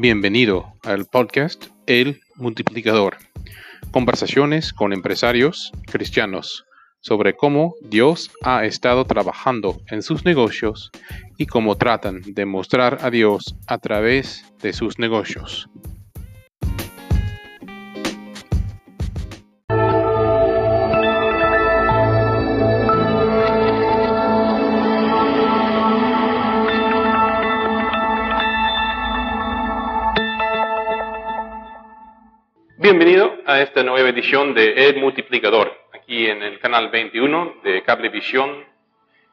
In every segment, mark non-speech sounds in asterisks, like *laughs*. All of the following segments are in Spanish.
Bienvenido al podcast El Multiplicador. Conversaciones con empresarios cristianos sobre cómo Dios ha estado trabajando en sus negocios y cómo tratan de mostrar a Dios a través de sus negocios. Bienvenido a esta nueva edición de El Multiplicador, aquí en el canal 21 de Cablevisión.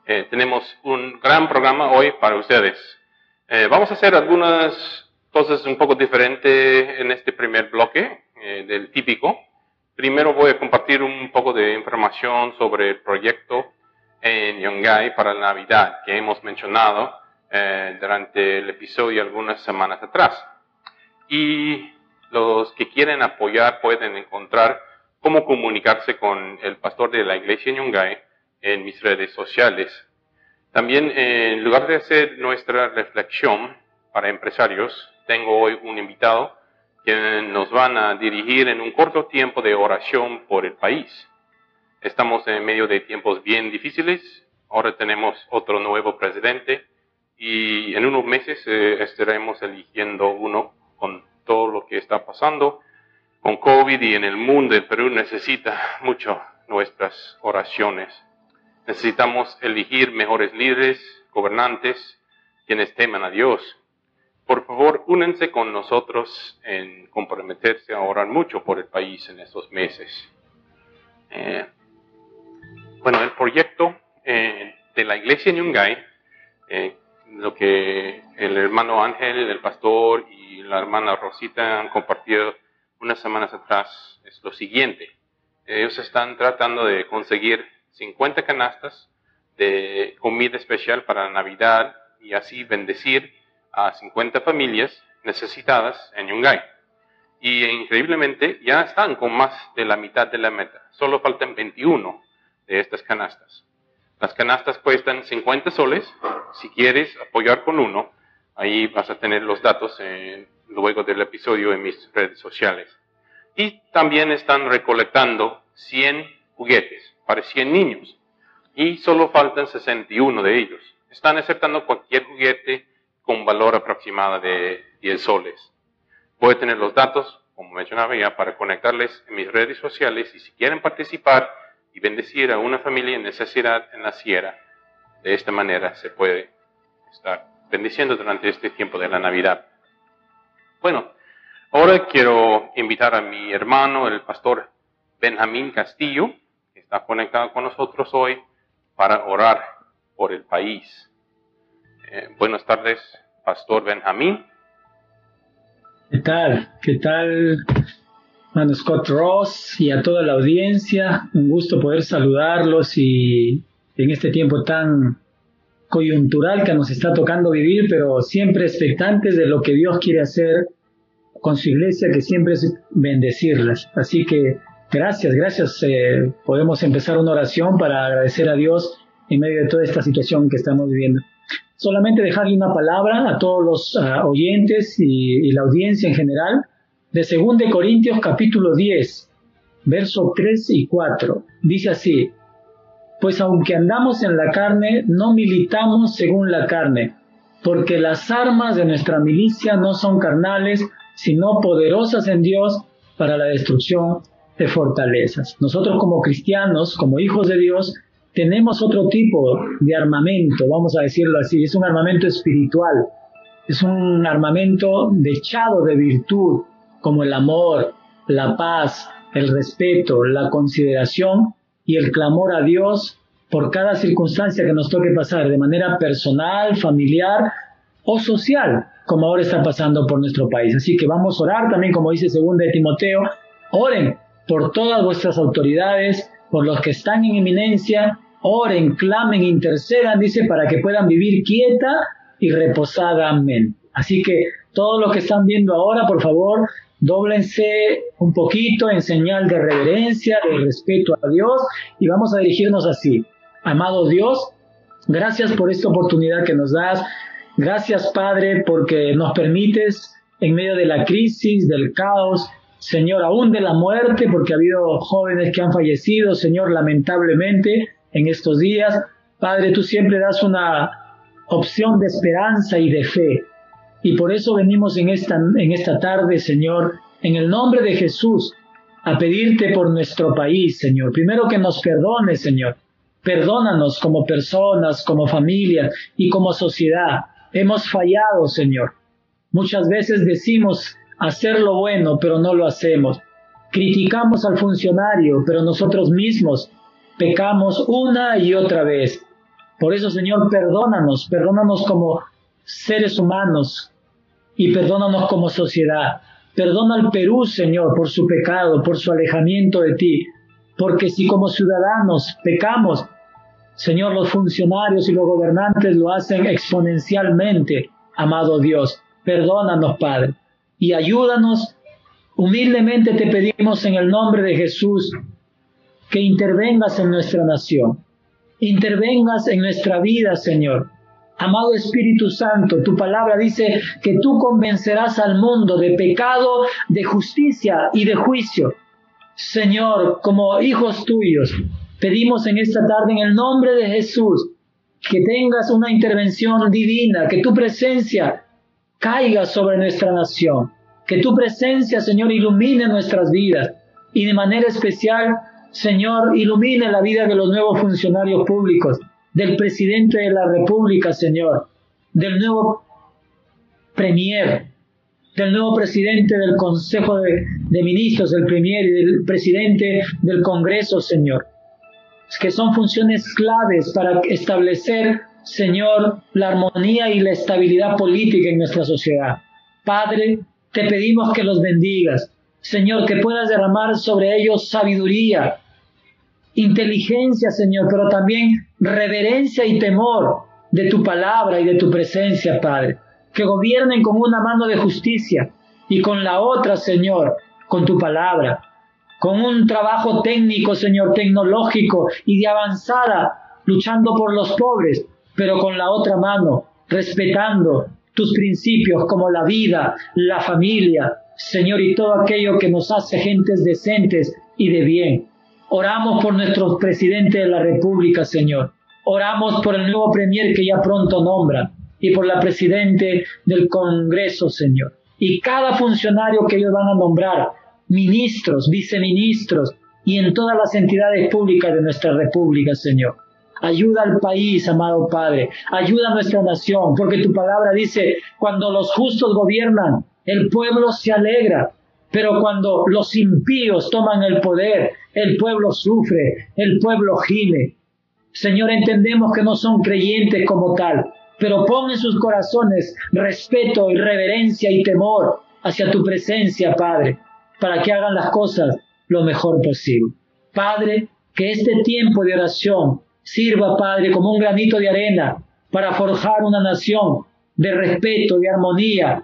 Eh, tenemos un gran programa hoy para ustedes. Eh, vamos a hacer algunas cosas un poco diferentes en este primer bloque eh, del típico. Primero voy a compartir un poco de información sobre el proyecto en Yongay para la Navidad que hemos mencionado durante el episodio algunas semanas atrás. Y los que quieren apoyar pueden encontrar cómo comunicarse con el pastor de la iglesia en Yungay en mis redes sociales. También, en lugar de hacer nuestra reflexión para empresarios, tengo hoy un invitado que nos van a dirigir en un corto tiempo de oración por el país. Estamos en medio de tiempos bien difíciles. Ahora tenemos otro nuevo presidente y en unos meses eh, estaremos eligiendo uno con todo lo que está pasando con COVID y en el mundo. El Perú necesita mucho nuestras oraciones. Necesitamos elegir mejores líderes, gobernantes, quienes teman a Dios. Por favor, únense con nosotros en comprometerse a orar mucho por el país en estos meses. Eh, bueno, el proyecto eh, de la iglesia en Yungay, eh, lo que el hermano Ángel, el pastor y la hermana Rosita han compartido unas semanas atrás es lo siguiente. Ellos están tratando de conseguir 50 canastas de comida especial para Navidad y así bendecir a 50 familias necesitadas en Yungay. Y increíblemente ya están con más de la mitad de la meta. Solo faltan 21 de estas canastas. Las canastas cuestan 50 soles. Si quieres apoyar con uno, ahí vas a tener los datos en luego del episodio en mis redes sociales. Y también están recolectando 100 juguetes para 100 niños. Y solo faltan 61 de ellos. Están aceptando cualquier juguete con valor aproximado de 10 soles. Voy a tener los datos, como mencionaba ya, para conectarles en mis redes sociales y si quieren participar y bendecir a una familia en necesidad en la sierra, de esta manera se puede estar bendiciendo durante este tiempo de la Navidad. Bueno, ahora quiero invitar a mi hermano, el pastor Benjamín Castillo, que está conectado con nosotros hoy, para orar por el país. Eh, buenas tardes, pastor Benjamín. ¿Qué tal? ¿Qué tal, Scott Ross y a toda la audiencia? Un gusto poder saludarlos y en este tiempo tan coyuntural que nos está tocando vivir, pero siempre expectantes de lo que Dios quiere hacer con su iglesia, que siempre es bendecirlas. Así que gracias, gracias. Eh, podemos empezar una oración para agradecer a Dios en medio de toda esta situación que estamos viviendo. Solamente dejarle una palabra a todos los ah, oyentes y, la audiencia en general de 2 de Corintios capítulo 10, versos 3 y 4. Dice así, pues aunque andamos en la carne, no militamos según la carne, porque las armas de nuestra milicia no son carnales, sino poderosas en Dios para la destrucción de fortalezas. Nosotros como cristianos, como hijos de Dios, tenemos otro tipo de armamento, vamos a decirlo así, es un armamento espiritual, es un armamento dechado de virtud, como el amor, la paz, el respeto, la consideración y el clamor a Dios por cada circunstancia que nos toque pasar de manera personal, familiar o social, como ahora está pasando por nuestro país. Así que vamos a orar también, como dice segunda de Timoteo, oren por todas vuestras autoridades, por los que están en eminencia, oren, clamen, intercedan, dice, para que puedan vivir quieta y reposada. Amén. Así que todos los que están viendo ahora, por favor, Dóblense un poquito en señal de reverencia, de respeto a Dios y vamos a dirigirnos así. Amado Dios, gracias por esta oportunidad que nos das. Gracias Padre porque nos permites en medio de la crisis, del caos, Señor, aún de la muerte, porque ha habido jóvenes que han fallecido, Señor, lamentablemente en estos días. Padre, tú siempre das una opción de esperanza y de fe. Y por eso venimos en esta, en esta tarde, Señor, en el nombre de Jesús, a pedirte por nuestro país, Señor. Primero que nos perdone, Señor. Perdónanos como personas, como familia y como sociedad. Hemos fallado, Señor. Muchas veces decimos hacer lo bueno, pero no lo hacemos. Criticamos al funcionario, pero nosotros mismos pecamos una y otra vez. Por eso, Señor, perdónanos, perdónanos como seres humanos y perdónanos como sociedad. Perdona al Perú, Señor, por su pecado, por su alejamiento de ti. Porque si como ciudadanos pecamos, Señor, los funcionarios y los gobernantes lo hacen exponencialmente, amado Dios. Perdónanos, Padre, y ayúdanos. Humildemente te pedimos en el nombre de Jesús que intervengas en nuestra nación, intervengas en nuestra vida, Señor. Amado Espíritu Santo, tu palabra dice que tú convencerás al mundo de pecado, de justicia y de juicio. Señor, como hijos tuyos, pedimos en esta tarde en el nombre de Jesús que tengas una intervención divina, que tu presencia caiga sobre nuestra nación, que tu presencia, Señor, ilumine nuestras vidas y de manera especial, Señor, ilumine la vida de los nuevos funcionarios públicos del presidente de la República, Señor, del nuevo premier, del nuevo presidente del Consejo de, Ministros, del premier y del presidente del Congreso, Señor, que son funciones claves para establecer, Señor, la armonía y la estabilidad política en nuestra sociedad. Padre, te pedimos que los bendigas. Señor, que puedas derramar sobre ellos sabiduría, inteligencia, Señor, pero también reverencia y temor de tu palabra y de tu presencia, Padre. Que gobiernen con una mano de justicia y con la otra, Señor, con tu palabra. Con un trabajo técnico, Señor, tecnológico y de avanzada, luchando por los pobres, pero con la otra mano, respetando tus principios como la vida, la familia, Señor, y todo aquello que nos hace gentes decentes y de bien. Oramos por nuestro presidente de la República, Señor. Oramos por el nuevo premier que ya pronto nombra y por la presidente del Congreso, Señor. Y cada funcionario que ellos van a nombrar, ministros, viceministros y en todas las entidades públicas de nuestra República, Señor. Ayuda al país, amado Padre. Ayuda a nuestra nación, porque tu palabra dice, cuando los justos gobiernan, el pueblo se alegra. Pero cuando los impíos toman el poder, el pueblo sufre, el pueblo gime. Señor, entendemos que no son creyentes como tal, pero pon en sus corazones respeto y reverencia y temor hacia tu presencia, Padre, para que hagan las cosas lo mejor posible. Padre, que este tiempo de oración sirva, Padre, como un granito de arena para forjar una nación de respeto, de armonía,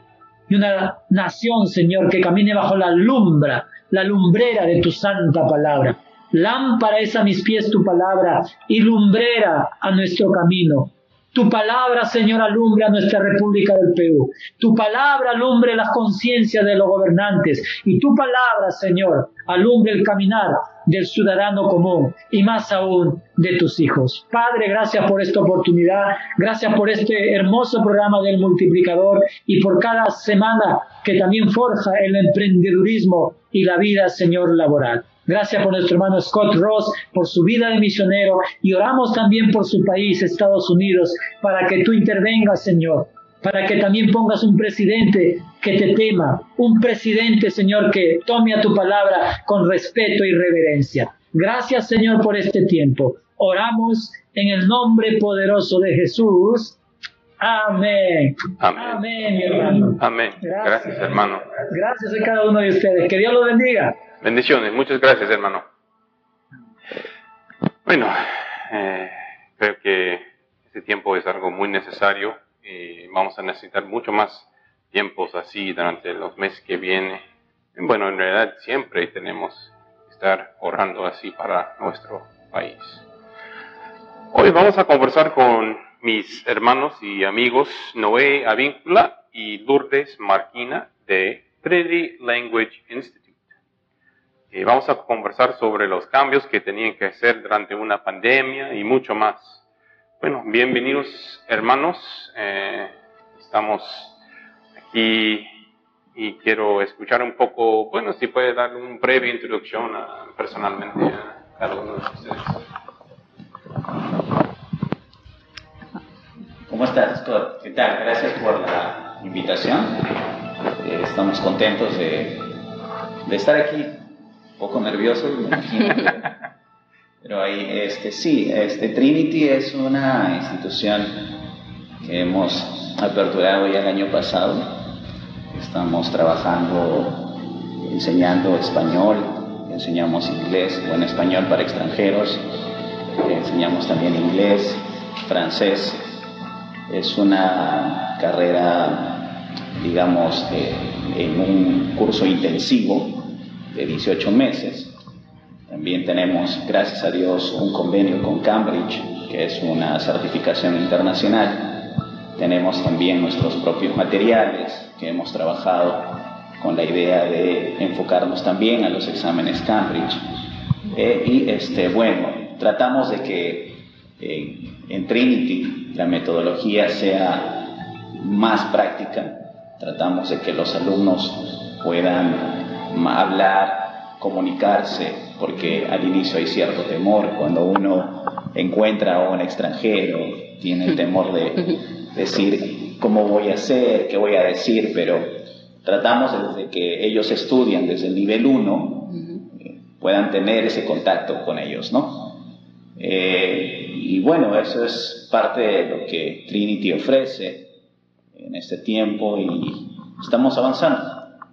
y una nación, Señor, que camine bajo la lumbra, la lumbrera de tu santa palabra. Lámpara es a mis pies tu palabra y lumbrera a nuestro camino. Tu palabra, Señor, alumbra nuestra República del Perú. Tu palabra alumbre las conciencias de los gobernantes. Y tu palabra, Señor, alumbre el caminar del ciudadano común y más aún de tus hijos. Padre, gracias por esta oportunidad. Gracias por este hermoso programa del multiplicador y por cada semana que también forja el emprendedurismo y la vida, Señor, laboral. Gracias por nuestro hermano Scott Ross, por su vida de misionero y oramos también por su país, Estados Unidos, para que tú intervengas, Señor, para que también pongas un presidente que te tema, un presidente, Señor, que tome a tu palabra con respeto y reverencia. Gracias, Señor, por este tiempo. Oramos en el nombre poderoso de Jesús. Amén. Amén. hermano. Amén. Gracias, Gracias hermano. Gracias a cada uno de ustedes. Que Dios los bendiga. Bendiciones, muchas gracias hermano. Bueno, eh, creo que este tiempo es algo muy necesario y vamos a necesitar mucho más tiempos así durante los meses que vienen. Bueno, en realidad siempre tenemos que estar orando así para nuestro país. Hoy vamos a conversar con mis hermanos y amigos Noé Avíncula y Lourdes Marquina de Trinity Language Institute. Y vamos a conversar sobre los cambios que tenían que hacer durante una pandemia y mucho más. Bueno, bienvenidos hermanos. Eh, estamos y quiero escuchar un poco, bueno, si puede dar una breve introducción personalmente a cada uno de ustedes. ¿Cómo estás, Scott? ¿Qué tal? Gracias por la invitación. Eh, estamos contentos de, de, estar aquí. Un poco me imagino. *laughs* pero ahí, este, sí, este, Trinity es una institución que hemos aperturado ya el año pasado Estamos trabajando, enseñando español, enseñamos inglés, bueno, español para extranjeros, enseñamos también inglés, francés. Es una carrera, digamos, en un curso intensivo de 18 meses. También tenemos, gracias a Dios, un convenio con Cambridge, que es una certificación internacional tenemos también nuestros propios materiales que hemos trabajado con la idea de enfocarnos también a los exámenes Cambridge. Eh, y este, bueno, tratamos de que eh, en Trinity la metodología sea más práctica, tratamos de que los alumnos puedan hablar, comunicarse, porque al inicio hay cierto temor cuando uno encuentra a un extranjero, tiene el temor de *laughs* decir cómo voy a hacer, qué voy a decir, pero tratamos desde que ellos estudian desde el nivel 1, eh, puedan tener ese contacto con ellos, ¿no? Eh, y bueno, eso es parte de lo que Trinity ofrece en este tiempo y estamos avanzando.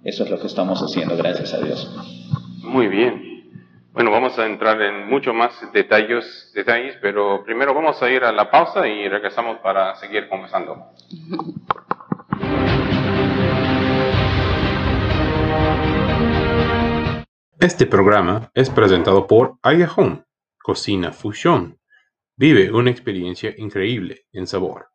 Eso es lo que estamos haciendo, gracias a Dios. Muy bien. Bueno, vamos a entrar en mucho más detalles, detalles, pero primero vamos a ir a la pausa y regresamos para seguir conversando. Este programa es presentado por Aya Cocina Fusión. Vive una experiencia increíble en sabor.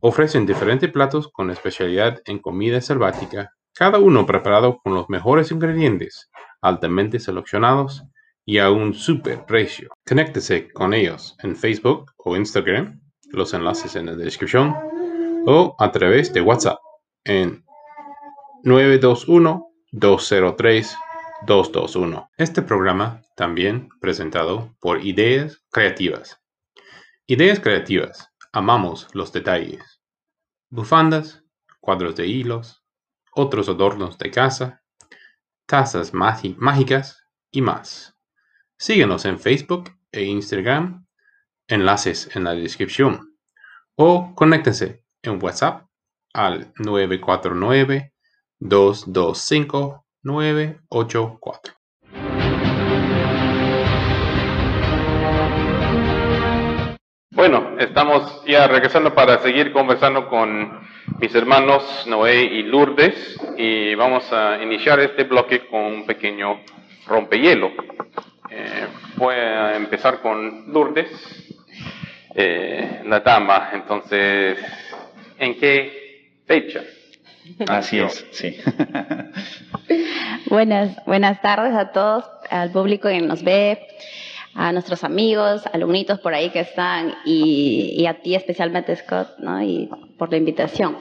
Ofrecen diferentes platos con especialidad en comida selvática, cada uno preparado con los mejores ingredientes, altamente seleccionados y a un super precio. Conéctese con ellos en Facebook o Instagram, los enlaces en la descripción, o a través de WhatsApp en 921-203-221. Este programa también presentado por Ideas Creativas. Ideas Creativas. Amamos los detalles. Bufandas, cuadros de hilos, otros adornos de casa, tazas mágicas y más. Síguenos en Facebook e Instagram, enlaces en la descripción, o conéctense en WhatsApp al 949-225-984. Bueno, estamos ya regresando para seguir conversando con mis hermanos Noé y Lourdes y vamos a iniciar este bloque con un pequeño rompehielo. Eh, voy a empezar con Lourdes, eh, la dama. Entonces, ¿en qué fecha? Así es, sí. *laughs* buenas, buenas tardes a todos, al público que nos ve, a nuestros amigos, alumnitos por ahí que están y, y, a ti especialmente, Scott, ¿no? Y por la invitación.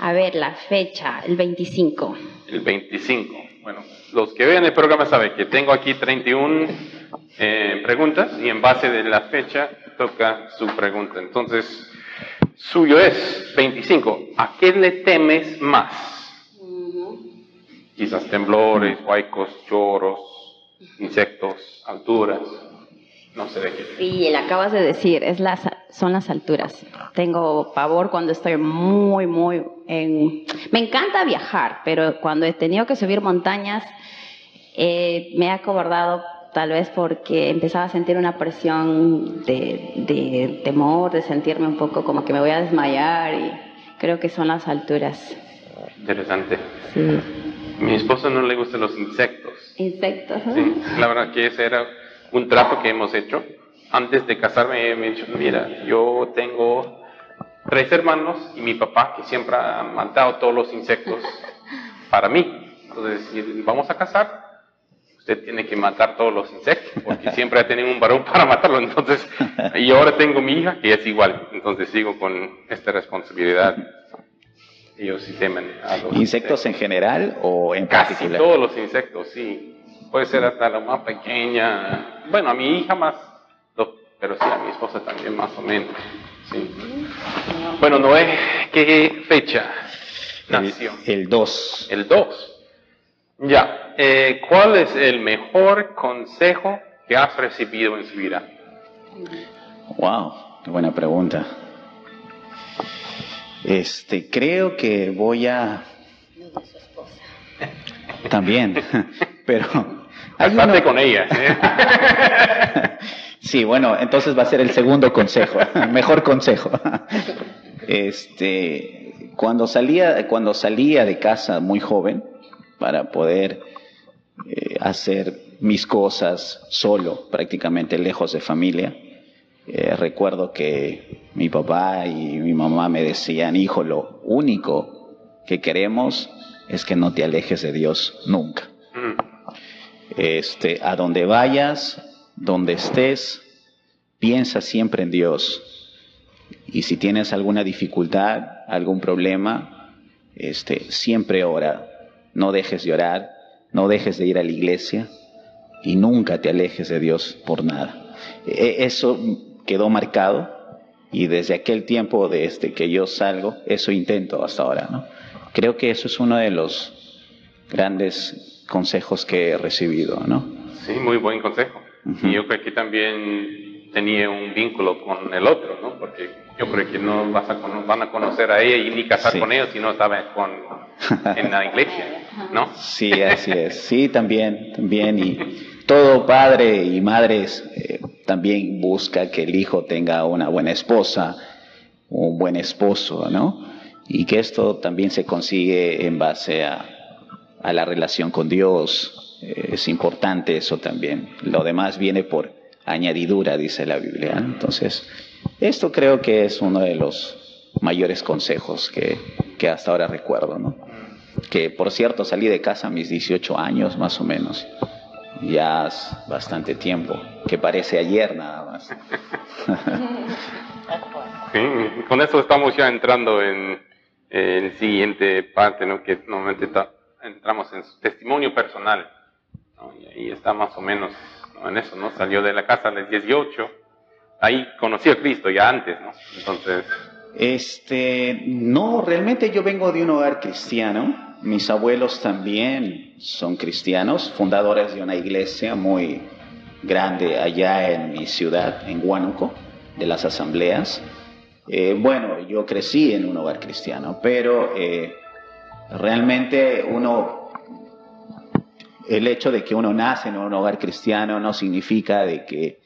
A ver, la fecha, el 25. El 25. Bueno, los que vean el programa saben que tengo aquí 31 eh, preguntas y en base de la fecha toca su pregunta. Entonces, suyo es 25. ¿A qué le temes más? Quizás temblores, huaicos, choros, insectos, alturas. No sé de qué. Sí, le acabas de decir, es las, son las alturas. Tengo pavor cuando estoy muy, muy en... Me encanta viajar, pero cuando he tenido que subir montañas, eh, me he acobardado tal vez porque empezaba a sentir una presión de, temor, de sentirme un poco como que me voy a desmayar y creo que son las alturas. Interesante. Sí. Mi esposo no le gustan los insectos. Insectos. Sí, la verdad que ese era un trato que hemos hecho. Antes de casarme me dicho, mira, yo tengo tres hermanos y mi papá que siempre ha matado todos los insectos. *laughs* para mí. Entonces, si vamos a casar, usted tiene que matar todos los insectos, porque *laughs* siempre ha tenido un varón para matarlo. Entonces, *laughs* y ahora tengo mi hija que es igual. Entonces sigo con esta responsabilidad. Ellos sí temen a los insectos. en general o en Casi particular? todos los insectos, sí. Puede ser hasta la más pequeña. Bueno, a mi hija más, pero sí a mi esposa también más o menos. Sí. Bueno, Noé, ¿qué fecha nació? El 2. El 2. Ya, eh, ¿cuál es el mejor consejo que has recibido en su vida? Wow, qué buena pregunta. Este, creo que voy a también, *laughs* pero hay uno- con ella. ¿eh? *laughs* Sí, bueno, entonces va a ser el segundo consejo, *laughs* mejor consejo. Este, cuando salía, cuando salía de casa muy joven para poder eh, hacer mis cosas solo, prácticamente lejos de familia, eh, recuerdo que mi papá y mi mamá me decían, hijo, lo único que queremos es que no te alejes de Dios nunca. Mm, Este, a donde vayas, donde estés, piensa siempre en Dios. Y si tienes alguna dificultad, algún problema, este, siempre ora. No dejes de orar, no dejes de ir a la iglesia y nunca te alejes de Dios por nada. E- Eso quedó marcado y desde aquel tiempo, desde que yo salgo, eso intento hasta ahora. ¿no? Creo que eso es uno de los grandes consejos que he recibido, ¿no? Sí, muy buen consejo. Ujú. Y yo creo que también tenía un vínculo con el otro, ¿no? Porque yo creo que no vas a van a conocer a ella y ni casar Sí. con ella si no estaba con, en la iglesia, ¿no? Sí, *laughs* así es. Sí, también, también. Y todo padre y madres eh, también busca que el hijo tenga una buena esposa, un buen esposo, ¿no? Y que esto también se consigue en base a, a la relación con Dios. Eh, es importante eso también. Lo demás viene por añadidura, dice la Biblia. ¿no? Entonces, esto creo que es uno de los mayores consejos que, que hasta ahora recuerdo, ¿no? que por cierto salí de casa a mis 18 años más o menos. Ya es bastante tiempo, que parece ayer nada más. *laughs* Sí, con eso estamos ya entrando en, en el siguiente parte, ¿no? Que normalmente ta- entramos en su testimonio personal, ¿no? Y ahí está más o menos ¿no? en eso, ¿no? Salió de la casa a los 18, ahí conoció a Cristo ya antes, ¿no? Entonces, Este, no, realmente yo vengo de un hogar cristiano. Mis abuelos también son cristianos, fundadores de una iglesia muy grande allá en mi ciudad, en Huánuco, de las asambleas. Eh, bueno, yo crecí en un hogar cristiano, pero eh, realmente uno, el hecho de que uno nace en un hogar cristiano no significa de que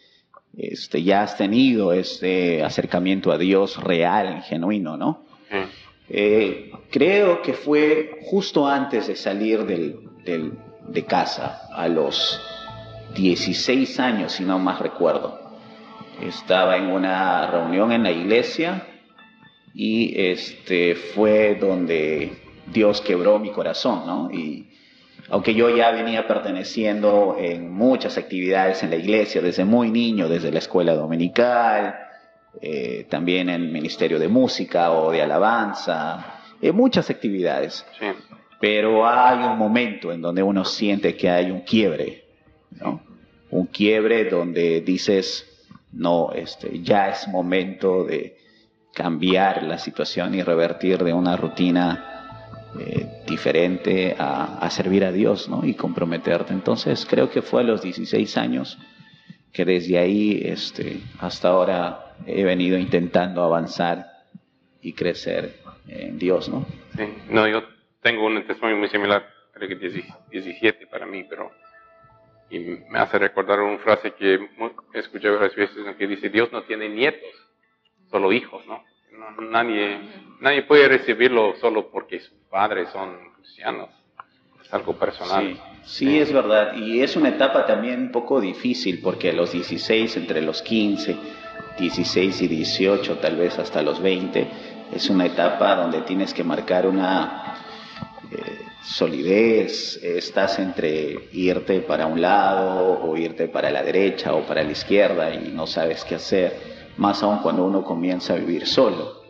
este, ya has tenido este acercamiento a Dios real, genuino, ¿no? eh, Eh, creo que fue justo antes de salir del, del- de casa, a los 16 años, si no más recuerdo. Estaba en una reunión en la iglesia y este fue donde Dios quebró mi corazón, ¿no? Y aunque yo ya venía perteneciendo en muchas actividades en la iglesia desde muy niño, desde la escuela dominical, eh, también en ministerio de música o de alabanza, en muchas actividades. sí, Pero hay un momento en donde uno siente que hay un quiebre, ¿no? Un quiebre donde dices, no, este, ya es momento de cambiar la situación y revertir de una rutina eh, diferente a, a servir a Dios, ¿no? Y comprometerte. Entonces, creo que fue a los 16 años que desde ahí este, hasta ahora he venido intentando avanzar y crecer en Dios, ¿no? sí. No, yo tengo un testimonio muy similar, creo que 10 17 para mí, pero y me hace recordar una frase que escuchado varias veces, que dice, Dios no tiene nietos, solo hijos, ¿no? No- nadie, nadie puede recibirlo solo porque sus padres son cristianos. Es algo personal. Sí, sí, es verdad. Y es una etapa también un poco difícil porque a los 16, entre los 15, 16 y 18, tal vez hasta los 20, es una etapa donde tienes que marcar una, eh, solidez, estás entre irte para un lado o irte para la derecha o para la izquierda y no sabes qué hacer, más aún cuando uno comienza a vivir solo.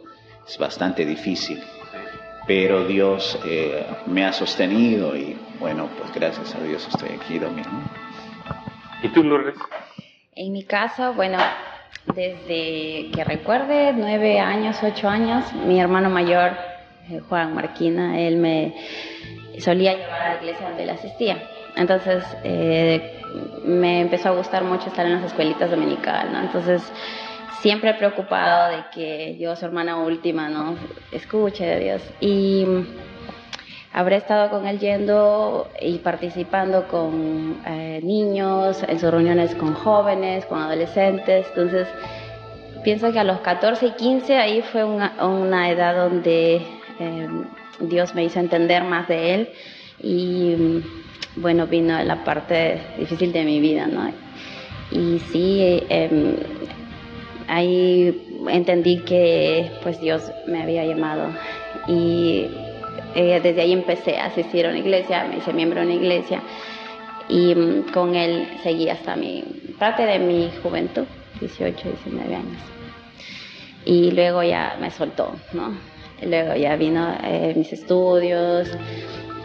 Es bastante difícil, pero Dios eh, me ha sostenido y bueno, pues gracias a Dios estoy aquí, Domingo. ¿Y tú, Lourdes? En mi caso, bueno, desde que recuerde, nueve años, ocho años, mi hermano mayor, eh, Juan Marquina, él me solía llevar a la iglesia donde él asistía. Entonces eh, me empezó a gustar mucho estar en las escuelitas dominicales, ¿no? Entonces siempre preocupado de que yo, su hermana última, ¿no? Escuche de Dios. Y habré estado con él yendo y participando con eh, niños, en sus reuniones con jóvenes, con adolescentes. Entonces, pienso que a los 14 y 15 ahí fue una, una edad donde eh, Dios me hizo entender más de Él y bueno, vino la parte difícil de mi vida, ¿no? Y sí, em, ahí entendí que pues Dios me había llamado y eh, desde ahí empecé a asistir a una iglesia, me hice miembro de una iglesia y mm, con él seguí hasta mi parte de mi juventud, 18, 19 años. Y luego ya me soltó, ¿no? Luego ya vino eh, mis estudios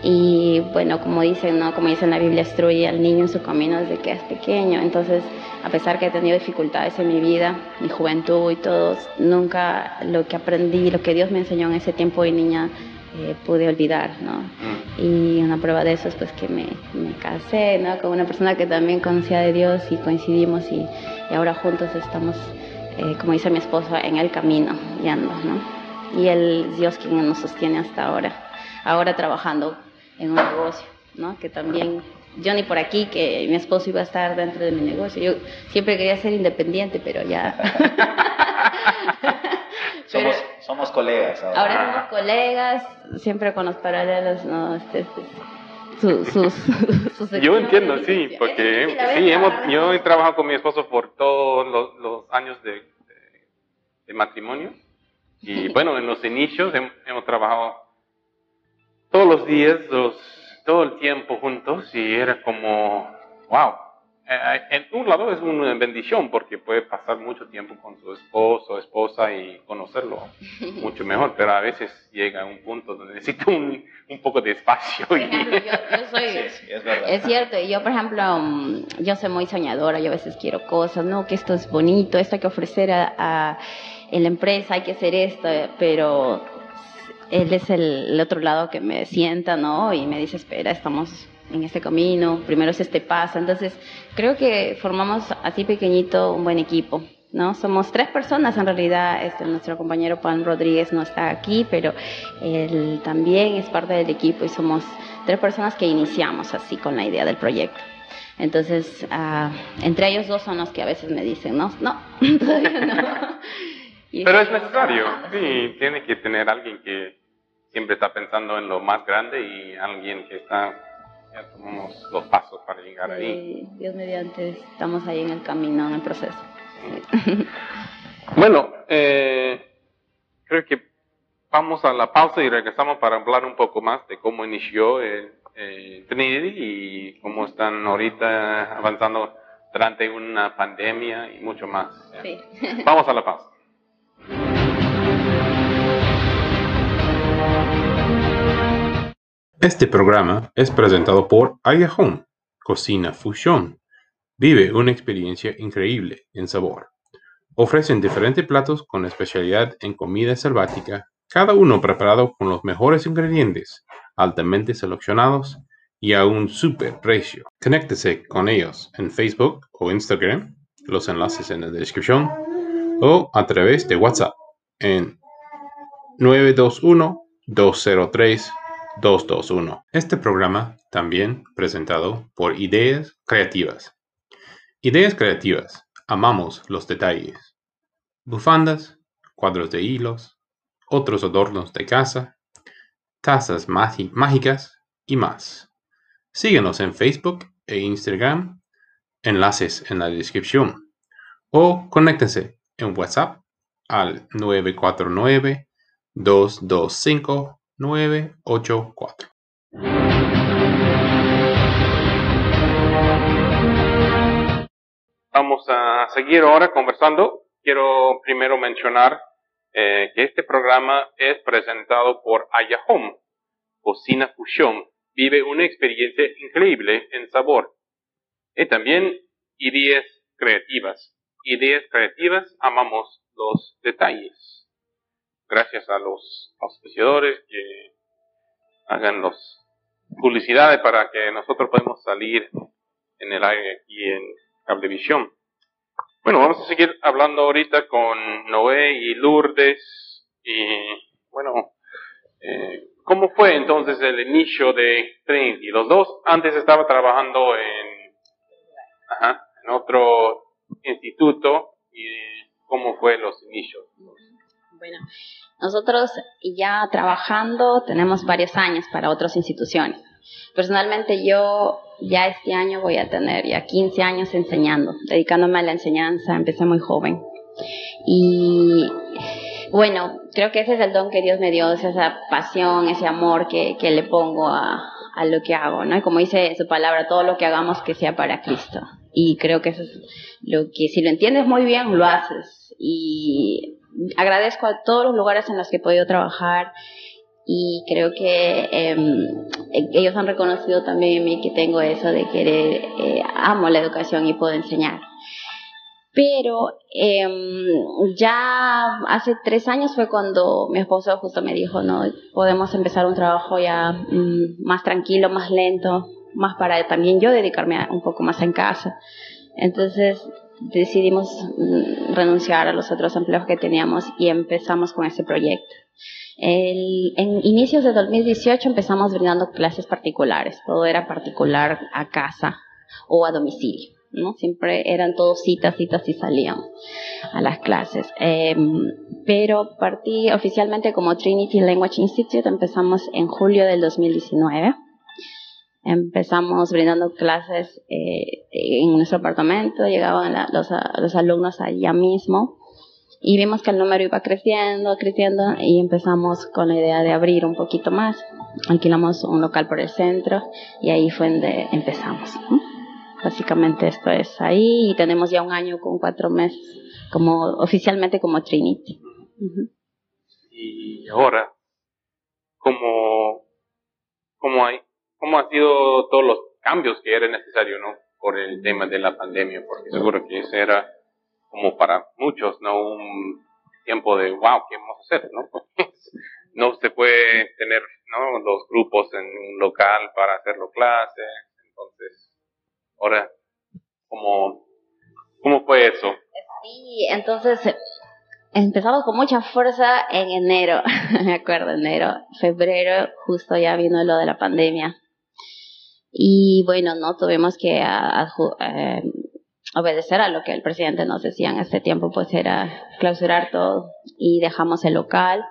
y bueno, como dicen, ¿no? Como dice en la Biblia, instruye al niño en su camino desde que es pequeño. Entonces, a pesar que he tenido dificultades en mi vida, mi juventud y todo, nunca lo que aprendí, lo que Dios me enseñó en ese tiempo de niña, eh, pude olvidar, ¿no? Mm. Y una prueba de eso es pues que me, me, casé, ¿no? Con una persona que también conocía de Dios y coincidimos y, y ahora juntos estamos, eh, como dice mi esposo, en el camino, guiando, ¿no? y Él Dios quien nos sostiene hasta ahora. Ahora trabajando en un negocio, ¿no? Que también yo ni por aquí que mi esposo iba a estar dentro de mi negocio. Yo siempre quería ser independiente, pero ya. *laughs* somos, somos colegas ahora. Ahora somos colegas, siempre con los paralelos, ¿no? Este, este, sus, sus yo entiendo, sí, porque sí, hemos, yo he trabajado con mi esposo por todos los, los años de, de, de matrimonio y *laughs* bueno, en los inicios hemos, trabajado todos los días, todo el tiempo juntos y era como, wow. Eh, en un lado es una bendición porque puede pasar mucho tiempo con su esposo o esposa y conocerlo *laughs* mucho mejor, pero a veces llega a un punto donde necesita un, un poco de espacio. Y... yo, *laughs* soy, es, verdad. es, cierto, yo por ejemplo, mm, yo soy muy soñadora, yo a veces quiero cosas, no, que esto es bonito, esto hay que ofrecer a en la empresa hay que hacer esto, pero él es el, otro lado que me sienta, ¿no? Y me dice, espera, estamos en este camino, primero es este paso. Entonces, creo que formamos así pequeñito un buen equipo, ¿no? Somos tres personas en realidad, este, nuestro compañero Juan Rodríguez no está aquí, pero él también es parte del equipo y somos tres personas que iniciamos así con la idea del proyecto. Entonces, uh, entre ellos dos son los que a veces me dicen, no, no, *laughs* todavía no. Pero es necesario, sí, tiene que tener alguien que siempre está pensando en lo más grande y alguien que está, ya tomamos los pasos para llegar ahí. Dios mediante, estamos ahí en el camino, en el proceso. Bueno, eh, creo que vamos a la pausa y regresamos para hablar un poco más de cómo inició eh, eh, Trinity y cómo están ahorita avanzando durante una pandemia y mucho más. Sí. Vamos a la pausa. Este programa es presentado por Aya Cocina Fusión. Vive una experiencia increíble en sabor. Ofrecen diferentes platos con especialidad en comida selvática, cada uno preparado con los mejores ingredientes, altamente seleccionados y a un super precio. Conéctese con ellos en Facebook o Instagram, los enlaces en la descripción, o a través de WhatsApp en 921 203 221. Este programa también presentado por Ideas Creativas. Ideas Creativas. Amamos los detalles. Bufandas, cuadros de hilos, otros adornos de casa, tazas mágicas y más. Síguenos en Facebook e Instagram, enlaces en la descripción, o conéctense en WhatsApp al 949 225 984. Vamos a seguir ahora conversando. Quiero primero mencionar eh, que este programa es presentado por Ayahom, Cocina Fusión. Vive una experiencia increíble en sabor. Y también ideas creativas. Ideas creativas, amamos los detalles. Gracias a los auspiciadores que hagan los publicidades para que nosotros podamos salir en el aire aquí en Cablevisión. Bueno, vamos a seguir hablando ahorita con Noé y Lourdes. Y bueno, eh, ¿cómo fue entonces el inicio de Trinity? Los dos antes estaban trabajando en, en otro instituto. ¿Y cómo fue los inicios? Bueno, nosotros ya trabajando tenemos varios años para otras instituciones. Personalmente yo ya este año voy a tener ya 15 años enseñando, dedicándome a la enseñanza, empecé muy joven. Y bueno, creo que ese es el don que Dios me dio, esa pasión, ese amor que, que le pongo a, a, lo que hago, ¿no? Y como dice su palabra, todo lo que hagamos que sea para Cristo. Y creo que eso es lo que, si lo entiendes muy bien, lo haces. Y agradezco a todos los lugares en los que he podido trabajar y creo que eh, ellos han reconocido también en mí que tengo eso de querer, eh, amo la educación y puedo enseñar. Pero eh, ya hace tres años fue cuando mi esposo justo me dijo, no, podemos empezar un trabajo ya mm, más tranquilo, más lento, más para también yo dedicarme un poco más en casa. Entonces decidimos renunciar a los otros empleos que teníamos y empezamos con ese proyecto. En inicios de 2018 empezamos brindando clases particulares, todo era particular a casa o a domicilio. ¿no? Siempre eran todos citas, citas y salíamos a las clases. Eh, pero partí oficialmente como Trinity Language Institute, empezamos en julio del 2019. Empezamos brindando clases eh, en nuestro apartamento, llegaban la, los, los alumnos allá mismo y vimos que el número iba creciendo, creciendo y empezamos con la idea de abrir un poquito más. Alquilamos un local por el centro y ahí fue donde empezamos. Básicamente esto es ahí y tenemos ya un año con cuatro meses como oficialmente como Trinity. Y ahora, ¿cómo, cómo, hay, ¿cómo han sido todos los cambios que era necesario, no? Por el tema de la pandemia, porque seguro que ese era como para muchos, ¿no? Un tiempo de, wow, ¿qué vamos a hacer? ¿no? *laughs* no se puede tener ¿no? los grupos en un local para hacerlo clases. Entonces, ahora, ¿cómo, cómo fue eso? Sí, entonces empezamos con mucha fuerza en enero, *laughs* me acuerdo, enero, febrero, justo ya vino lo de la pandemia. Y bueno, no tuvimos que eh, obedecer a lo que el presidente nos decía en este tiempo, pues era clausurar todo y dejamos el local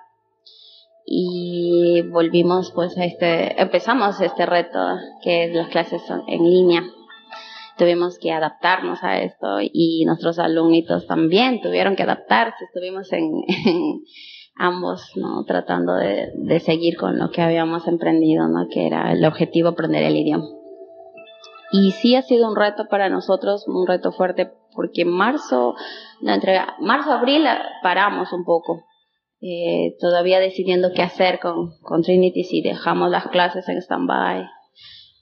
y volvimos pues a este, empezamos este reto que es las clases en línea. Tuvimos que adaptarnos a esto y nuestros alumnitos también tuvieron que adaptarse. Estuvimos en, *laughs* ambos, ¿no? Tratando de, de seguir con lo que habíamos emprendido, ¿no? Que era el objetivo aprender el idioma. Y sí ha sido un reto para nosotros, un reto fuerte, porque en marzo, entre marzo, abril paramos un poco, eh, todavía decidiendo qué hacer con, con Trinity, si dejamos las clases en stand-by.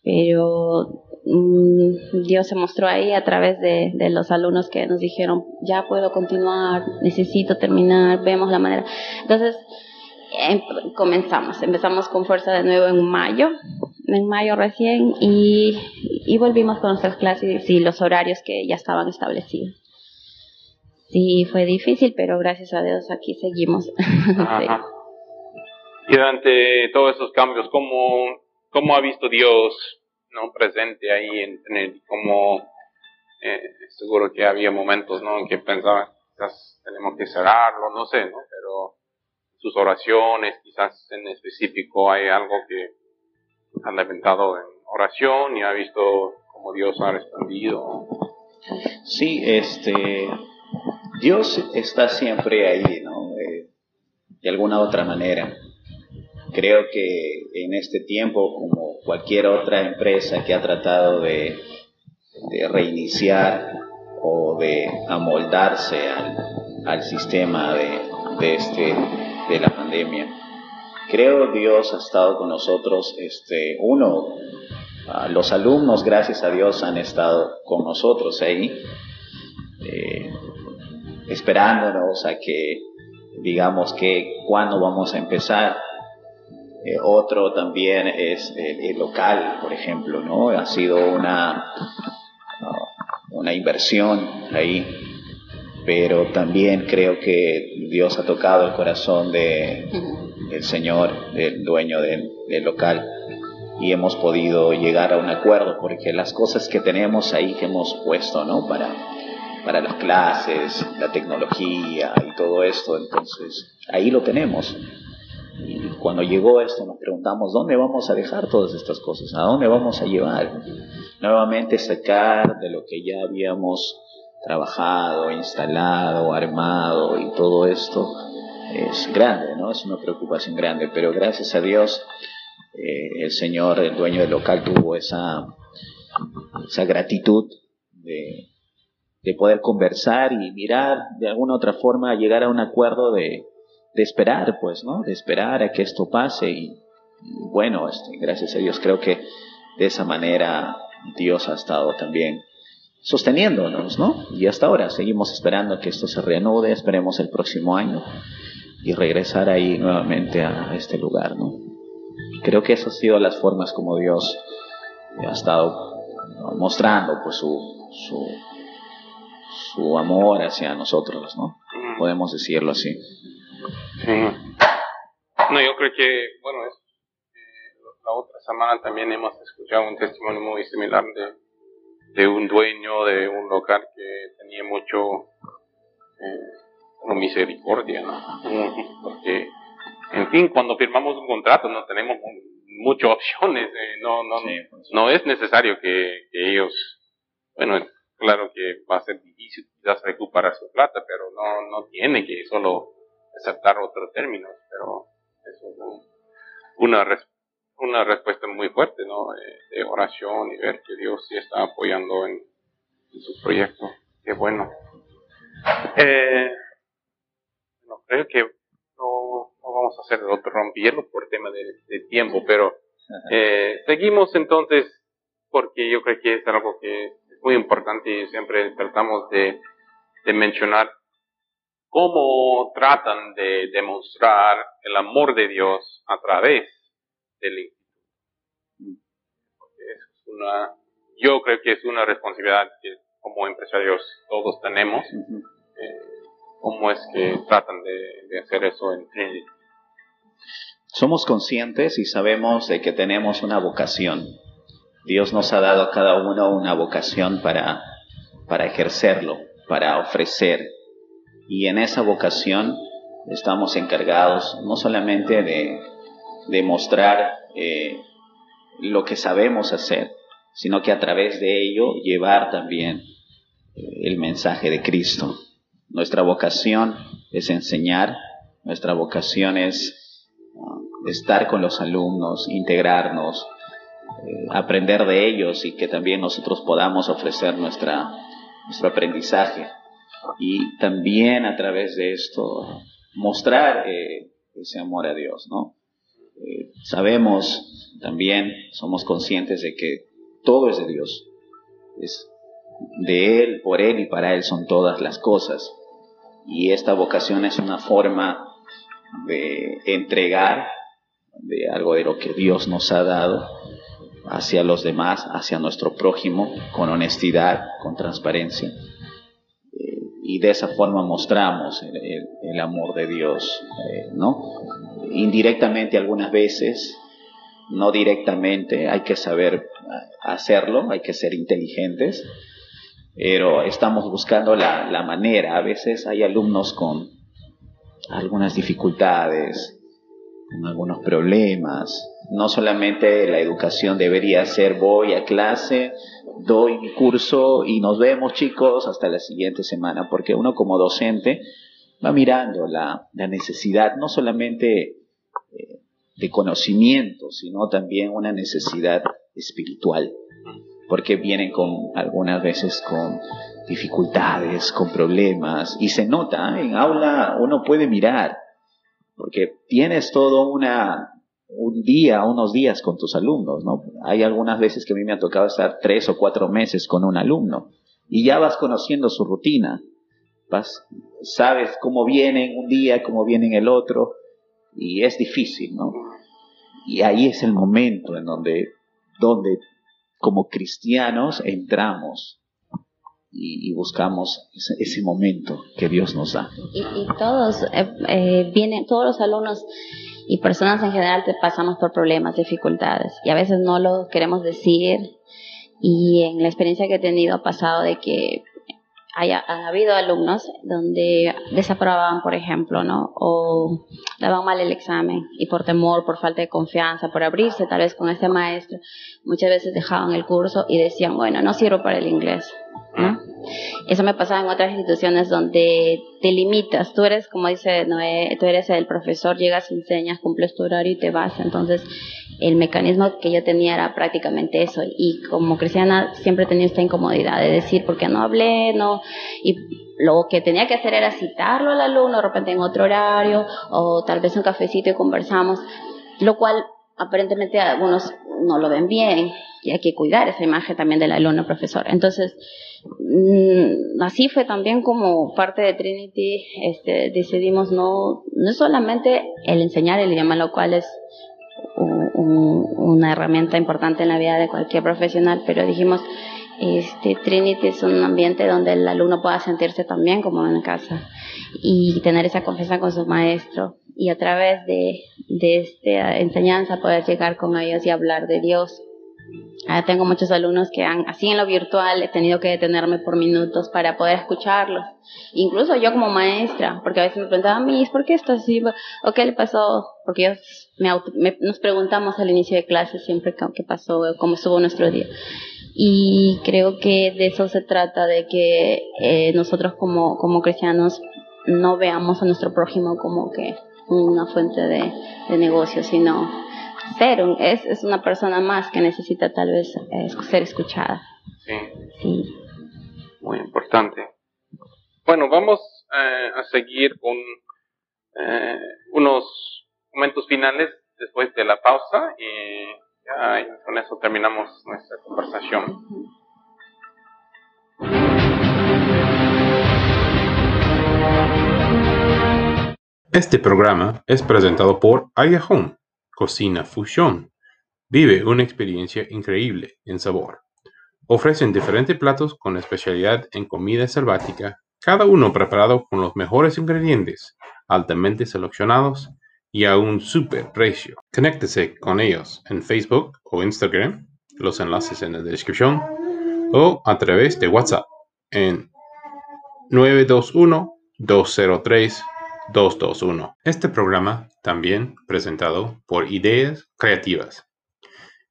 Pero mm, Dios se mostró ahí a través de, los alumnos que nos dijeron, ya puedo continuar, necesito terminar, vemos la manera. Entonces, em, comenzamos, empezamos con fuerza de nuevo en mayo, en mayo recién y, volvimos con nuestras clases y los horarios que ya estaban establecidos. Sí, fue difícil, pero gracias a Dios aquí seguimos. *laughs* Y durante todos esos cambios, ¿cómo, cómo ha visto Dios no presente ahí en, en el, como eh, seguro que había momentos ¿no? en que pensaban quizás tenemos que cerrarlo, no sé, ¿no? pero sus oraciones, quizás en específico hay algo que han levantado en oración y ha visto cómo Dios ha respondido. Sí, este, Dios está siempre ahí, ¿no? Eh, de alguna otra manera. Creo que en este tiempo, como cualquier otra empresa que ha tratado de, reiniciar o de amoldarse al, sistema de, de, este, de la pandemia. Creo Dios ha estado con nosotros, este, uno, los alumnos, gracias a Dios, han estado con nosotros ahí, eh, esperándonos a que, digamos, que cuándo vamos a empezar. Eh, otro también es el, local, por ejemplo, ¿no? Ha sido una, una inversión ahí, pero también creo que Dios ha tocado el corazón de, del Señor, del dueño del, del local y hemos podido llegar a un acuerdo porque las cosas que tenemos ahí que hemos puesto, ¿no? Para, para las clases, la tecnología y todo esto, entonces ahí lo tenemos. Y cuando llegó esto nos preguntamos, ¿dónde vamos a dejar todas estas cosas? ¿A dónde vamos a llevar? Nuevamente sacar de lo que ya habíamos trabajado, instalado, armado y todo esto es grande, ¿no? Es una preocupación grande, pero gracias a Dios eh, el señor, el dueño del local, tuvo esa, esa gratitud de, poder conversar y mirar de alguna otra forma llegar a un acuerdo de, esperar, pues, ¿no? De esperar a que esto pase y, bueno, este, gracias a Dios creo que de esa manera Dios ha estado también sosteniéndonos, ¿no? Y hasta ahora seguimos esperando que esto se reanude, esperemos el próximo año y regresar ahí nuevamente a este lugar, ¿no? Creo que esas han sido las formas como Dios ha estado mostrando pues su, su, su amor hacia nosotros, ¿no? Mm. Podemos decirlo así. Sí. No, yo creo que, bueno, es, eh, la otra semana también hemos escuchado un testimonio muy similar de, de un dueño de un local que tenía mucho eh, misericordia, ¿no? *laughs* Porque en fin, cuando firmamos un contrato no tenemos muchas opciones, eh, no, no, pues. no es necesario que, ellos, bueno, claro que va a ser difícil quizás recuperar su plata, pero no, no tiene que solo aceptar otros términos, pero es una, una respuesta muy fuerte, ¿no? Eh, de oración y ver que Dios sí está apoyando en, su proyecto. Qué bueno. Eh, no creo que no vamos a hacer otro rompiendo por tema de, tiempo, pero eh, seguimos entonces porque yo creo que es algo que es muy importante y siempre tratamos de, mencionar cómo tratan de demostrar el amor de Dios a través del instituto. es una, yo creo que es una responsabilidad que como empresarios todos tenemos cómo es que tratan de, hacer eso en Trinity. Somos conscientes y sabemos de que tenemos una vocación. Dios nos ha dado a cada uno una vocación para, para ejercerlo, para ofrecer. Y en esa vocación estamos encargados no solamente de, mostrar eh, lo que sabemos hacer, sino que a través de ello llevar también eh, el mensaje de Cristo. Nuestra vocación es enseñar, nuestra vocación es uh, estar con los alumnos, integrarnos, eh, aprender de ellos y que también nosotros podamos ofrecer nuestra, nuestro aprendizaje. Y también a través de esto mostrar eh, ese amor a Dios, ¿no? Eh, sabemos también, somos conscientes de que todo es de Dios. Es de Él, por Él y para Él son todas las cosas y esta vocación es una forma de entregar de algo de lo que Dios nos ha dado hacia los demás, hacia nuestro prójimo, con honestidad, con transparencia. Eh, y de esa forma mostramos el, amor de Dios, eh, ¿no? Indirectamente algunas veces, no directamente, hay que saber hacerlo, hay que ser inteligentes, pero estamos buscando la, manera. A veces hay alumnos con algunas dificultades, con algunos problemas. No solamente la educación debería ser voy a clase, doy mi curso y nos vemos chicos hasta la siguiente semana, porque uno como docente va mirando la, necesidad no solamente eh, de conocimiento, sino también una necesidad espiritual, porque vienen con algunas veces con dificultades, con problemas, y se nota, ¿eh? en aula uno puede mirar, porque tienes todo una, un día, unos días con tus alumnos, ¿no? Hay algunas veces que a mí me ha tocado estar tres o cuatro meses con un alumno, y ya vas conociendo su rutina, vas, sabes cómo vienen un día, cómo vienen el otro, y es difícil, ¿no? Y ahí es el momento en donde, donde como cristianos entramos y, buscamos ese, momento que Dios nos da. Y, todos eh, eh, vienen, todos los alumnos y personas en general te pasamos por problemas, dificultades y a veces no lo queremos decir y en la experiencia que he tenido ha pasado de que haya, habido alumnos donde desaprobaban, por ejemplo, ¿no? O daban mal el examen y por temor, por falta de confianza, por abrirse tal vez con este maestro, muchas veces dejaban el curso y decían, bueno, no sirvo para el inglés, ¿no? Eso me pasaba en otras instituciones donde te limitas. Tú eres, como dice Noé, tú eres el profesor, llegas, enseñas, cumples tu horario y te vas. Entonces, el mecanismo que yo tenía era prácticamente eso. Y como cristiana siempre tenía esta incomodidad de decir, porque no hablé? No. Y lo que tenía que hacer era citarlo al alumno, de repente en otro horario, o tal vez un cafecito y conversamos, lo cual aparentemente algunos no lo ven bien y hay que cuidar esa imagen también del alumno profesor. Entonces, mm, así fue también como parte de Trinity, este, decidimos no, no solamente el enseñar el idioma, lo cual es una herramienta importante en la vida de cualquier profesional, pero dijimos, este, Trinity es un ambiente donde el alumno pueda sentirse también como en casa y tener esa confianza con su maestro y a través de, de esta enseñanza poder llegar con ellos y hablar de Dios. Ah, tengo muchos alumnos que han, así en lo virtual, he tenido que detenerme por minutos para poder escucharlos. Incluso yo como maestra, porque a veces me preguntaban, Miss, ¿por qué esto así? ¿O qué le pasó? Porque me, nos preguntamos al inicio de clase siempre qué pasó, cómo estuvo nuestro día. Y creo que de eso se trata, de que eh, nosotros como, como cristianos no veamos a nuestro prójimo como que una fuente de, de negocio, sino ser, es, es una persona más que necesita tal vez eh, ser escuchada. Sí. sí. Muy importante. Bueno, vamos eh, a seguir con eh, unos momentos finales después de la pausa y ya con eso terminamos nuestra conversación. Este programa es presentado por Aya Home, Cocina Fusión. Vive una experiencia increíble en sabor. Ofrecen diferentes platos con especialidad en comida selvática, cada uno preparado con los mejores ingredientes, altamente seleccionados y a un super precio. Conéctese con ellos en Facebook o Instagram, los enlaces en la descripción, o a través de WhatsApp en 921 203 221. Este programa también presentado por Ideas Creativas.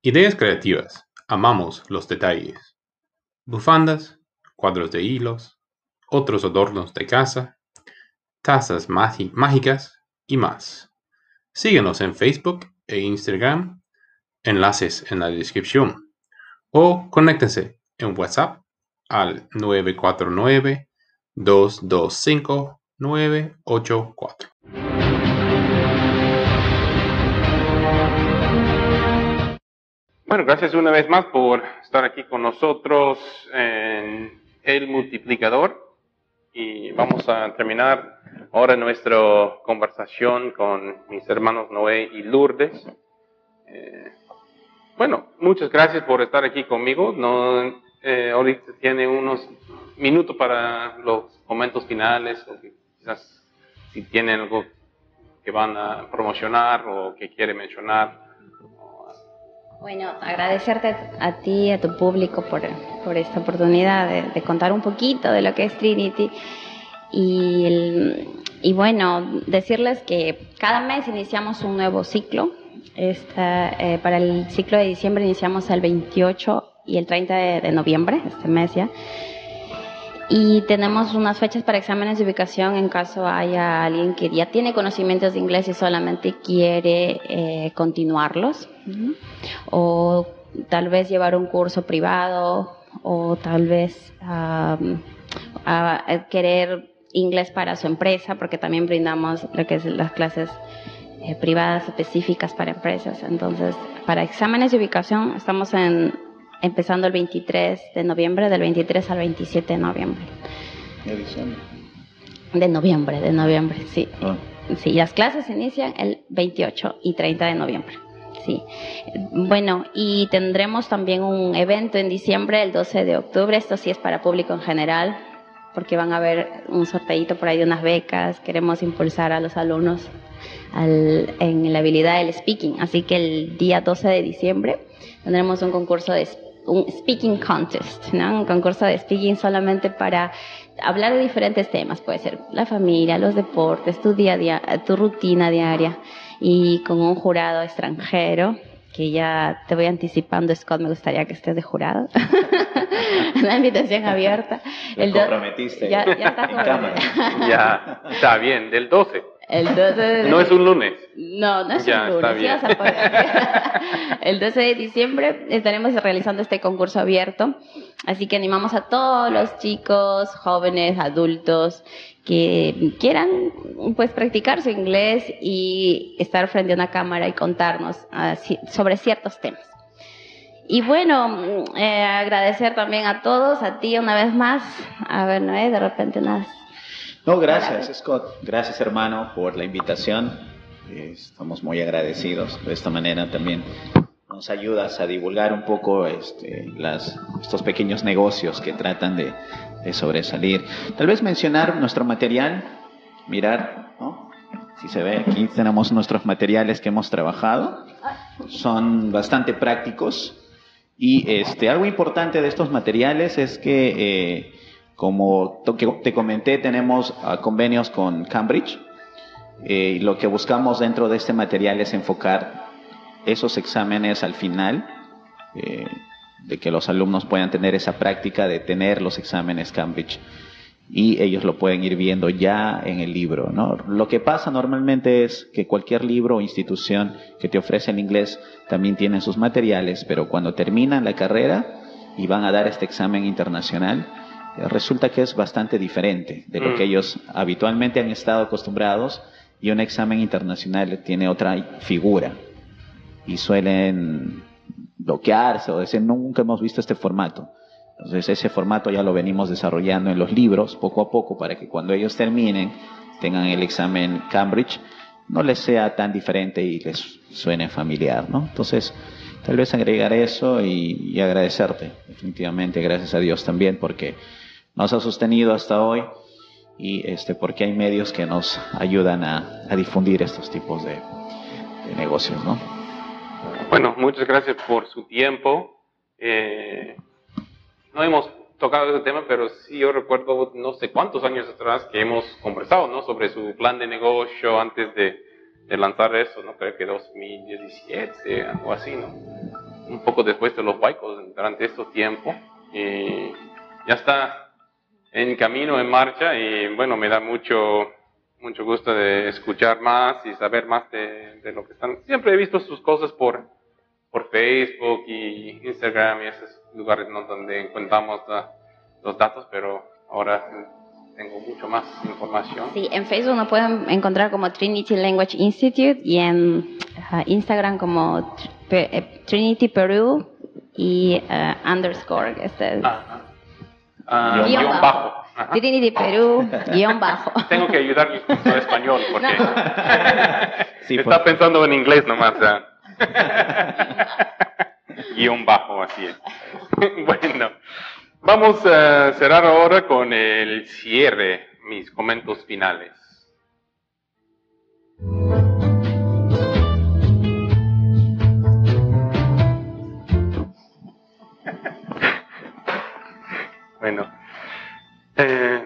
Ideas Creativas. Amamos los detalles. Bufandas, cuadros de hilos, otros adornos de casa, tazas mágicas y más. Síguenos en Facebook e Instagram, enlaces en la descripción, o conéctense en WhatsApp al 949 225 984. Bueno, gracias una vez más por estar aquí con nosotros en El Multiplicador. Y vamos a terminar ahora nuestra conversación con mis hermanos Noé y Lourdes. Eh, bueno, muchas gracias por estar aquí conmigo. No, eh, ahorita tiene unos minutos para los momentos finales quizás si tienen algo que van a promocionar o que quiere mencionar. Bueno, agradecerte a ti y a tu público por, por esta oportunidad de, contar un poquito de lo que es Trinity. Y, y, bueno, decirles que cada mes iniciamos un nuevo ciclo. Esta, eh, para el ciclo de diciembre iniciamos el 28 y el 30 de, de noviembre, este mes ya. Y tenemos unas fechas para exámenes de ubicación en caso haya alguien que ya tiene conocimientos de inglés y solamente quiere eh, continuarlos. O tal vez llevar un curso privado o tal vez a querer inglés para su empresa, porque también brindamos lo que es las clases eh, privadas específicas para empresas. Entonces, para exámenes de ubicación estamos en, empezando el 23 de noviembre, del 23 al 27 de noviembre. De noviembre, de noviembre, sí. Ah. Sí, las clases inician el 28 y 30 de noviembre. Sí. Bueno, y tendremos también un evento en diciembre, el 12 de octubre. Esto sí es para público en general, porque van a haber un sorteito por ahí de unas becas. Queremos impulsar a los alumnos en la habilidad del speaking. Así que el día 12 de diciembre tendremos un concurso de un speaking contest, ¿no? Un concurso de speaking solamente para hablar de diferentes temas. Puede ser la familia, los deportes, tu día a día, tu rutina diaria y con un jurado extranjero que ya te voy anticipando, Scott, me gustaría que estés de jurado. *laughs* Una invitación abierta. el comprometiste ya, ya está en cámara. Ya, está bien, del 12. El 12 de... No es un lunes. No, no es un lunes. *laughs* el 12 de diciembre estaremos realizando este concurso abierto. Así que animamos a todos los chicos, jóvenes, adultos que quieran pues practicar su inglés y estar frente a una cámara y contarnos ah, sobre ciertos temas. Y bueno, eh, agradecer también a todos, a ti una vez más. A ver, Noé, de repente nada. No, gracias, Scott. Gracias, hermano, por la invitación. Estamos muy agradecidos. De esta manera también nos ayudas a divulgar un poco este, las, estos pequeños negocios que tratan de, de sobresalir. Tal vez mencionar nuestro material, mirar, ¿no? Si se ve, aquí tenemos nuestros materiales que hemos trabajado. Son bastante prácticos. Y este, algo importante de estos materiales es que, eh, como te comenté, tenemos ah, convenios con Cambridge. Eh, lo que buscamos dentro de este material es enfocar esos exámenes al final. Eh, de que los alumnos puedan tener esa práctica de tener los exámenes Cambridge y ellos lo pueden ir viendo ya en el libro. ¿no? Lo que pasa normalmente es que cualquier libro o institución que te ofrece en inglés también tiene sus materiales, pero cuando terminan la carrera y van a dar este examen internacional, resulta que es bastante diferente de lo que mm. ellos habitualmente han estado acostumbrados y un examen internacional tiene otra figura y suelen bloquearse o decir, nunca hemos visto este formato. Entonces ese formato ya lo venimos desarrollando en los libros poco a poco para que cuando ellos terminen, tengan el examen Cambridge, no les sea tan diferente y les suene familiar, ¿no? Entonces, tal vez agregar eso y, agradecerte, definitivamente, gracias a Dios también, porque nos ha sostenido hasta hoy y este, porque hay medios que nos ayudan a, difundir estos tipos de, de negocios, ¿no? Bueno, muchas gracias por su tiempo. Eh, no hemos tocado ese tema, pero sí yo recuerdo no sé cuántos años atrás que hemos conversado ¿no? sobre su plan de negocio antes de, lanzar eso, ¿no? creo que 2017, algo así, ¿no? un poco después de los Waicos, durante estos tiempos. Y ya está en camino, en marcha, y bueno, me da mucho mucho gusto de escuchar más y saber más de, de, lo que están. Siempre he visto sus cosas por, por Facebook y Instagram y esos lugares donde encontramos los datos, pero ahora tengo mucho más información. Sí, en Facebook nos pueden encontrar como Trinity Language Institute y en Instagram como eh, Trinity Perú y uh, underscore. Este ah, guion, bajo. Trinity Perú, *laughs* guion bajo. Tengo que ayudarle con su español porque *laughs* está pensando en inglés nomás. *laughs* Guión bajo, así es. bueno, vamos a cerrar ahora con el cierre, mis comentarios finales. Bueno, eh,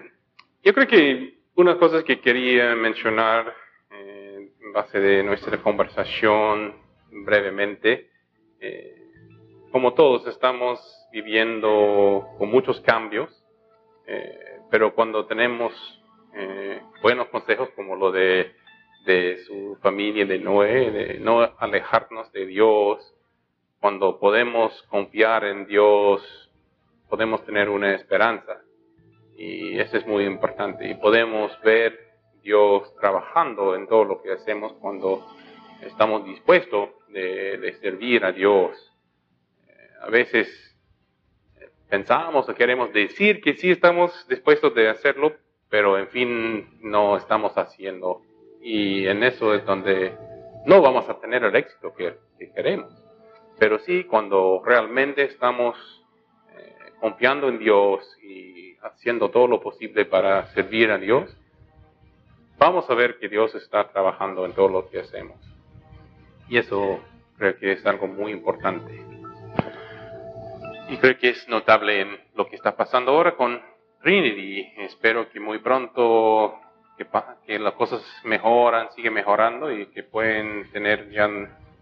yo creo que una cosa que quería mencionar eh, en base de nuestra conversación brevemente. Eh, como todos estamos viviendo con muchos cambios, eh, pero cuando tenemos buenos consejos como lo de, de su familia, de Noé, de no alejarnos de Dios, cuando podemos confiar en Dios, podemos tener una esperanza. Y eso es muy importante. Y podemos ver Dios trabajando en todo lo que hacemos cuando estamos dispuestos de, servir a Dios. Eh, a veces eh, pensamos o queremos decir que sí estamos dispuestos de hacerlo, pero en fin no estamos haciendo. Y en eso es donde no vamos a tener el éxito que, queremos. Pero sí, cuando realmente estamos confiando en Dios y haciendo todo lo posible para servir a Dios, vamos a ver que Dios está trabajando en todo lo que hacemos. Y eso creo que es algo muy importante. Y creo que es notable en lo que está pasando ahora con Trinity. Espero que muy pronto que, que las cosas mejoran, sigue mejorando y que pueden tener ya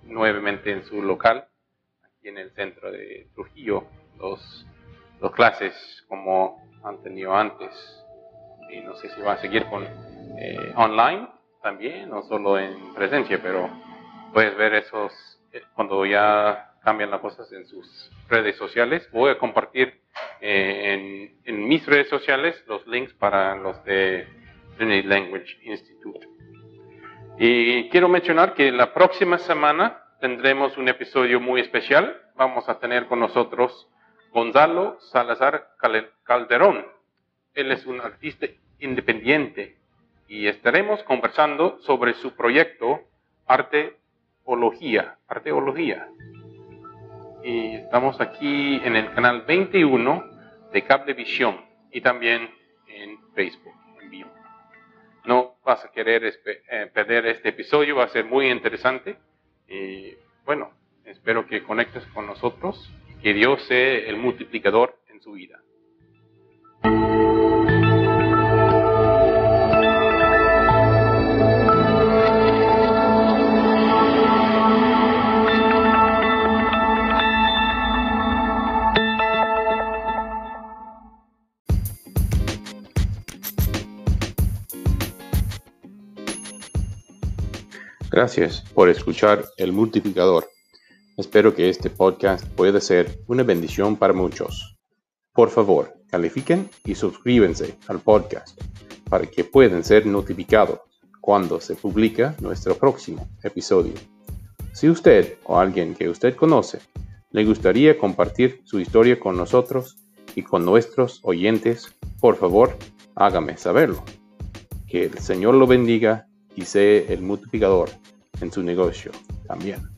nuevamente en su local, aquí en el centro de Trujillo, los, los clases como han tenido antes. Y no sé si va a seguir con eh, online también, no solo en presencia, pero puedes ver esos eh, cuando ya cambian las cosas en sus redes sociales. Voy a compartir eh, en, en, mis redes sociales los links para los de Trinity Language Institute. Y quiero mencionar que la próxima semana tendremos un episodio muy especial. Vamos a tener con nosotros Gonzalo Salazar Calderón. Él es un artista independiente y estaremos conversando sobre su proyecto Arte Arteología, Arteología. Y estamos aquí en el canal 21 de Cablevisión y también en Facebook en vivo. No vas a querer eh, perder este episodio, va a ser muy interesante. Y bueno, espero que conectes con nosotros que Dios sea el multiplicador en su vida. Gracias por escuchar El Multiplicador. Espero que este podcast pueda ser una bendición para muchos. Por favor, califiquen y suscríbanse al podcast para que puedan ser notificados cuando se publica nuestro próximo episodio. Si usted o alguien que usted conoce le gustaría compartir su historia con nosotros y con nuestros oyentes, por favor, hágame saberlo. Que el Señor lo bendiga y sea el multiplicador en su negocio también.